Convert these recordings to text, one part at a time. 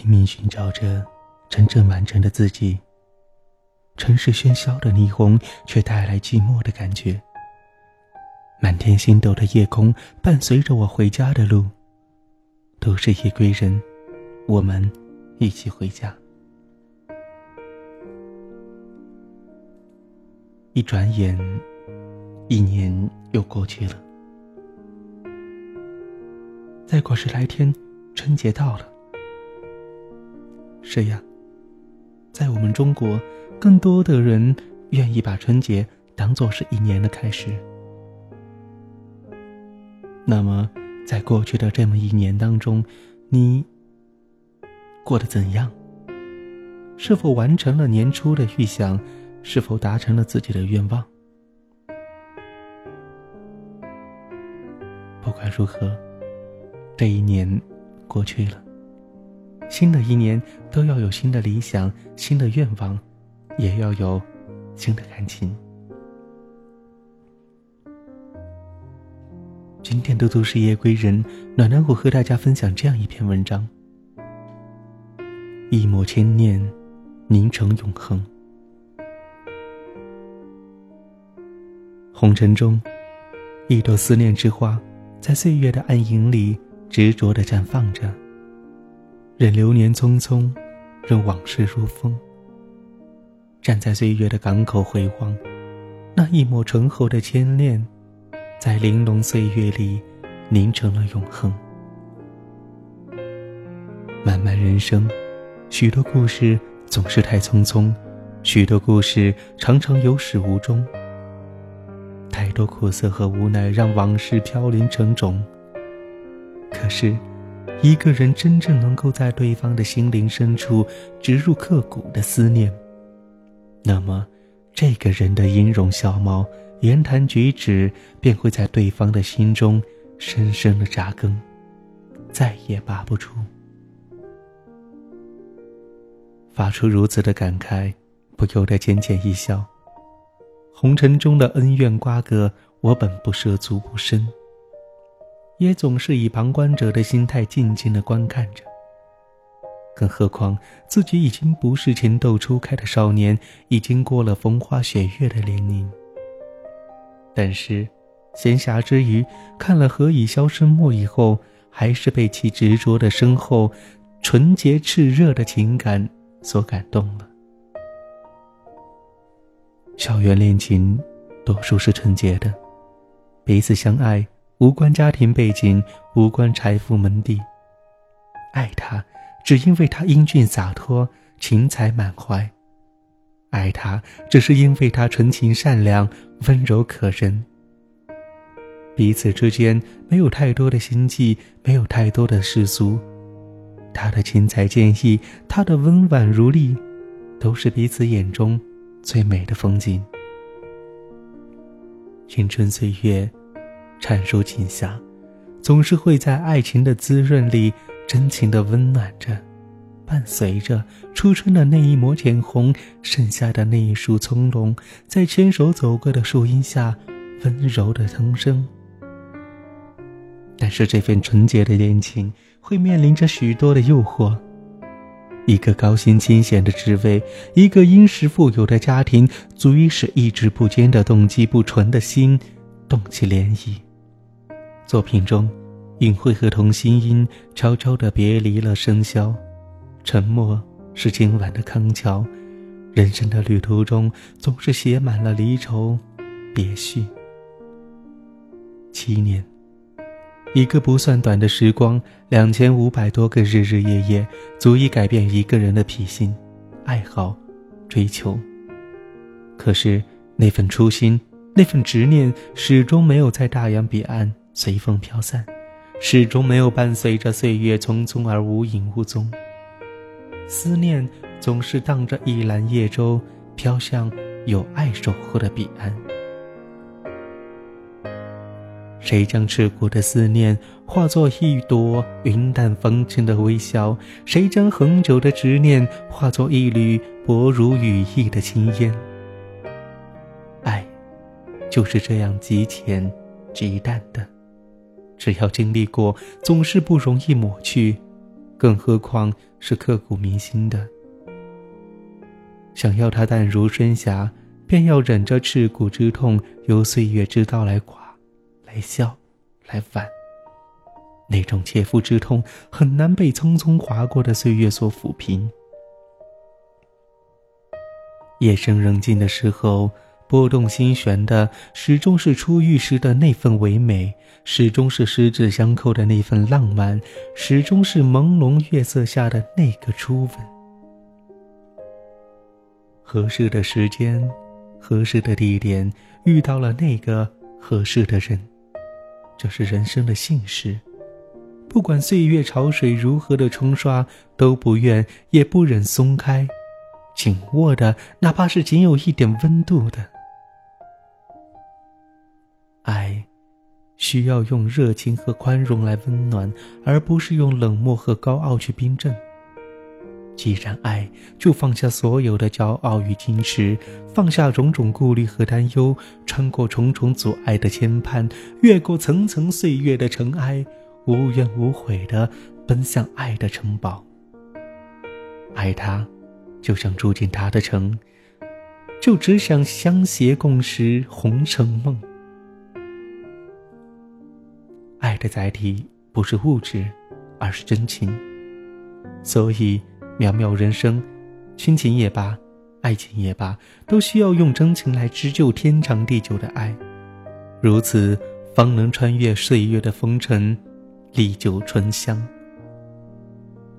拼命寻找着真正完整的自己。城市喧嚣的霓虹，却带来寂寞的感觉。满天星斗的夜空，伴随着我回家的路。都是夜归人，我们一起回家。一转眼，一年又过去了。再过十来天，春节到了。是呀，在我们中国。更多的人愿意把春节当做是一年的开始。那么，在过去的这么一年当中，你过得怎样？是否完成了年初的预想？是否达成了自己的愿望？不管如何，这一年过去了，新的一年都要有新的理想、新的愿望。也要有新的感情。今天的都市夜归人，暖暖我和大家分享这样一篇文章：一抹千念，凝成永恒。红尘中，一朵思念之花，在岁月的暗影里执着的绽放着。任流年匆匆，任往事如风。站在岁月的港口回望，那一抹醇厚的牵念，在玲珑岁月里凝成了永恒。漫漫人生，许多故事总是太匆匆，许多故事常常有始无终。太多苦涩和无奈让往事飘零成种。可是，一个人真正能够在对方的心灵深处植入刻骨的思念。那么，这个人的音容笑貌、言谈举止，便会在对方的心中深深的扎根，再也拔不出。发出如此的感慨，不由得浅浅一笑。红尘中的恩怨瓜葛，我本不涉足不深，也总是以旁观者的心态静静的观看着。更何况自己已经不是情窦初开的少年，已经过了风花雪月的年龄。但是，闲暇之余看了《何以消声默》以后，还是被其执着的深厚、纯洁炽热的情感所感动了。校园恋情多数是纯洁的，彼此相爱，无关家庭背景，无关财富门第，爱他。只因为他英俊洒脱、情才满怀，爱他只是因为他纯情善良、温柔可人。彼此之间没有太多的心计，没有太多的世俗。他的情才坚毅，他的温婉如丽，都是彼此眼中最美的风景。青春岁月，灿如锦霞，总是会在爱情的滋润里。真情的温暖着，伴随着初春的那一抹浅红，盛夏的那一束葱茏，在牵手走过的树荫下，温柔的藤声。但是这份纯洁的恋情会面临着许多的诱惑，一个高薪清闲的职位，一个殷实富有的家庭，足以使意志不坚的动机不纯的心动起涟漪。作品中。隐晦和同心音悄悄地别离了笙箫，沉默是今晚的康桥。人生的旅途中，总是写满了离愁别绪。七年，一个不算短的时光，两千五百多个日日夜夜，足以改变一个人的脾性、爱好、追求。可是那份初心，那份执念，始终没有在大洋彼岸随风飘散。始终没有伴随着岁月匆匆而无影无踪。思念总是荡着一篮叶舟，飘向有爱守护的彼岸。谁将赤骨的思念化作一朵云淡风轻的微笑？谁将恒久的执念化作一缕薄如羽翼的青烟？爱，就是这样极浅极淡的。只要经历过，总是不容易抹去；更何况是刻骨铭心的。想要他淡如春霞，便要忍着刺骨之痛，由岁月之刀来剐、来削、来剜。那种切肤之痛，很难被匆匆划过的岁月所抚平。夜深人静的时候，拨动心弦的始终是初遇时的那份唯美，始终是十指相扣的那份浪漫，始终是朦胧月色下的那个初吻。合适的时间，合适的地点，遇到了那个合适的人，这是人生的幸事。不管岁月潮水如何的冲刷，都不愿也不忍松开，紧握的，哪怕是仅有一点温度的爱，需要用热情和宽容来温暖，而不是用冷漠和高傲去冰镇。既然爱，就放下所有的骄傲与矜持，放下种种顾虑和担忧，穿过重重阻碍的牵绊，越过层层岁月的尘埃。无怨无悔的奔向爱的城堡。爱他，就像住进他的城，就只想相携共识红尘梦。的载体不是物质，而是真情。所以，渺渺人生，亲情也罢，爱情也罢，都需要用真情来织就天长地久的爱。如此，方能穿越岁月的风尘。历久醇香。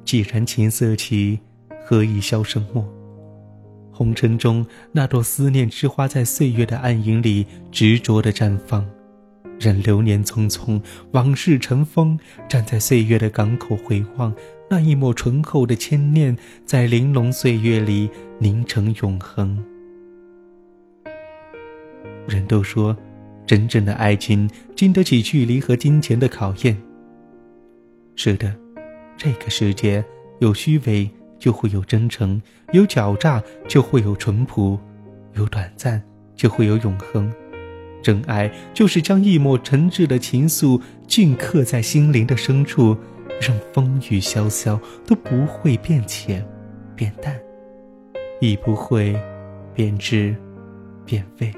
既然琴瑟起，何以消声默？红尘中那朵思念之花，在岁月的暗影里执着的绽放。任流年匆匆，往事成风，站在岁月的港口回望，那一抹醇厚的牵念，在玲珑岁月里凝成永恒。人都说，真正的爱情经得起距离和金钱的考验。是的，这个世界有虚伪就会有真诚，有狡诈就会有淳朴，有短暂就会有永恒。真爱就是将一抹诚挚的情愫镌刻在心灵的深处，让风雨萧萧都不会变浅、变淡，亦不会变质、变味。